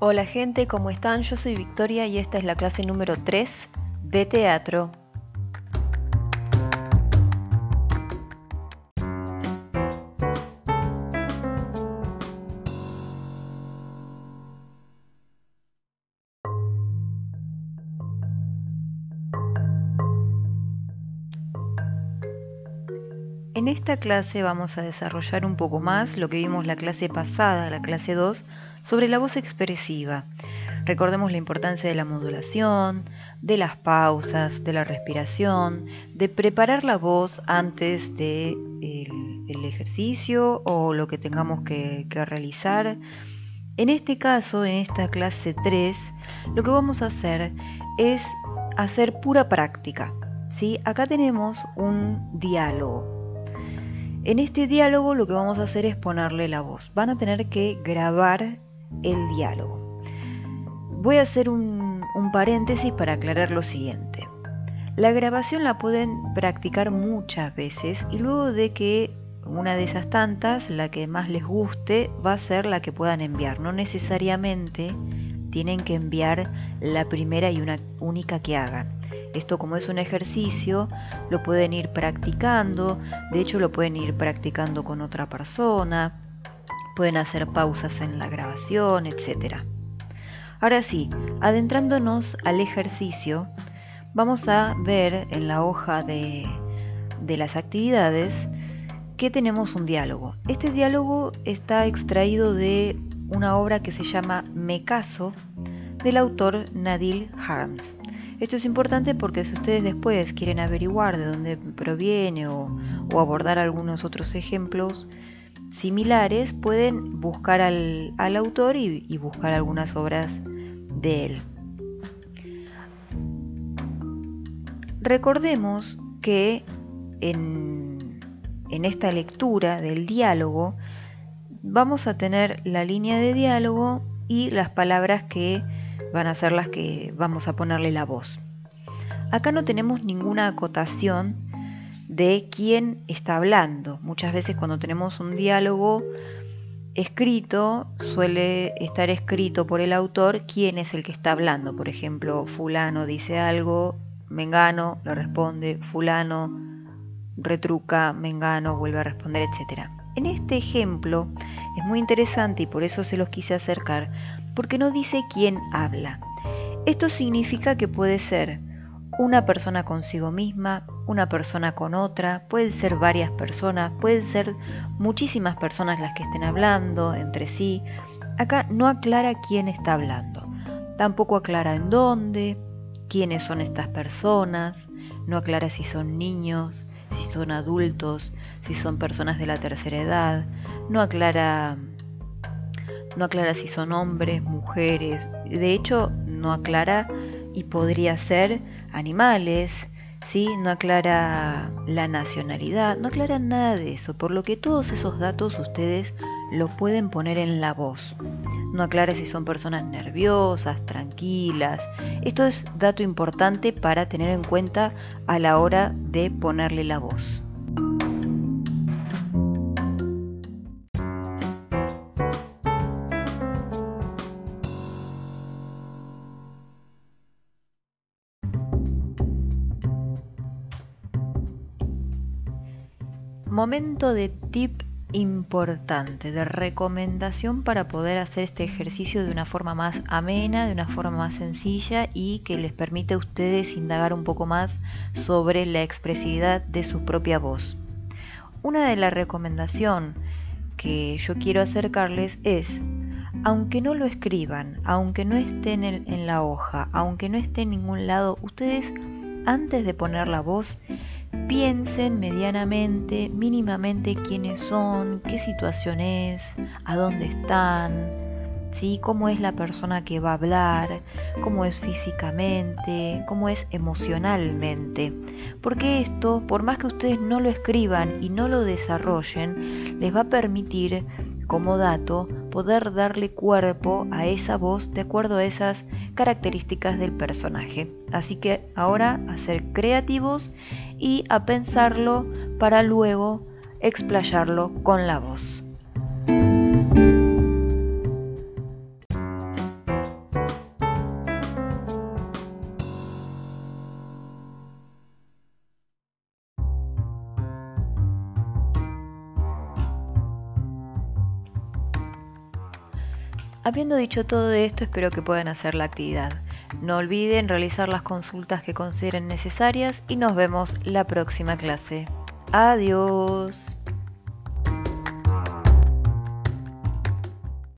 Hola gente, ¿cómo están? Yo soy Victoria y esta es la clase número 3 de teatro. En esta clase vamos a desarrollar un poco más lo que vimos la clase pasada, la clase 2, sobre la voz expresiva. Recordemos la importancia de la modulación, de las pausas, de la respiración, de preparar la voz antes del de ejercicio o lo que tengamos que, que realizar. En este caso, en esta clase 3, lo que vamos a hacer es hacer pura práctica. ¿sí? Acá tenemos un diálogo. En este diálogo lo que vamos a hacer es ponerle la voz. Van a tener que grabar el diálogo. Voy a hacer un, paréntesis para aclarar lo siguiente. La grabación la pueden practicar muchas veces y luego de que una de esas tantas, la que más les guste, va a ser la que puedan enviar. No necesariamente tienen que enviar la primera y una única que hagan. Esto como es un ejercicio, lo pueden ir practicando, de hecho lo pueden ir practicando con otra persona, pueden hacer pausas en la grabación, etc. Ahora sí, adentrándonos al ejercicio, vamos a ver en la hoja de, de las actividades que tenemos un diálogo. Este diálogo está extraído de una obra que se llama Me caso del autor Nadil Harms. Esto es importante porque si ustedes después quieren averiguar de dónde proviene o, abordar algunos otros ejemplos similares, pueden buscar al, autor y, buscar algunas obras de él. Recordemos que en, esta lectura del diálogo vamos a tener la línea de diálogo y las palabras que van a ser las que vamos a ponerle la voz. Acá no tenemos ninguna acotación de quién está hablando. Muchas veces cuando tenemos un diálogo escrito, suele estar escrito por el autor quién es el que está hablando. Por ejemplo, fulano dice algo, Mengano le responde, fulano retruca, Mengano vuelve a responder, etc. En este ejemplo es muy interesante y por eso se los quise acercar, porque no dice quién habla. Esto significa que puede ser una persona consigo misma, una persona con otra, pueden ser varias personas, pueden ser muchísimas personas las que estén hablando entre sí. Acá no aclara quién está hablando, tampoco aclara en dónde, quiénes son estas personas, no aclara si son niños, si son adultos, si son personas de la tercera edad, no aclara no aclara si son hombres, mujeres, de hecho no aclara y podría ser animales, ¿sí? no aclara la nacionalidad, no aclara nada de eso, por lo que todos esos datos ustedes lo pueden poner en la voz. No aclara si son personas nerviosas, tranquilas. Esto es dato importante para tener en cuenta a la hora de ponerle la voz. Momento de tip importante, de recomendación para poder hacer este ejercicio de una forma más amena, de una forma más sencilla y que les permite a ustedes indagar un poco más sobre la expresividad de su propia voz. Una de las recomendaciones que yo quiero acercarles es, aunque no lo escriban, aunque no esté en, en la hoja, aunque no esté en ningún lado, ustedes antes de poner la voz, piensen medianamente, mínimamente quiénes son, qué situación es, a dónde están, ¿sí? cómo es la persona que va a hablar, cómo es físicamente, cómo es emocionalmente. Porque esto, por más que ustedes no lo escriban y no lo desarrollen, les va a permitir como dato poder darle cuerpo a esa voz de acuerdo a esas características del personaje. Así que ahora a ser creativos y a pensarlo para luego explayarlo con la voz. Habiendo dicho todo esto, espero que puedan hacer la actividad. No olviden realizar las consultas que consideren necesarias y nos vemos la próxima clase. Adiós.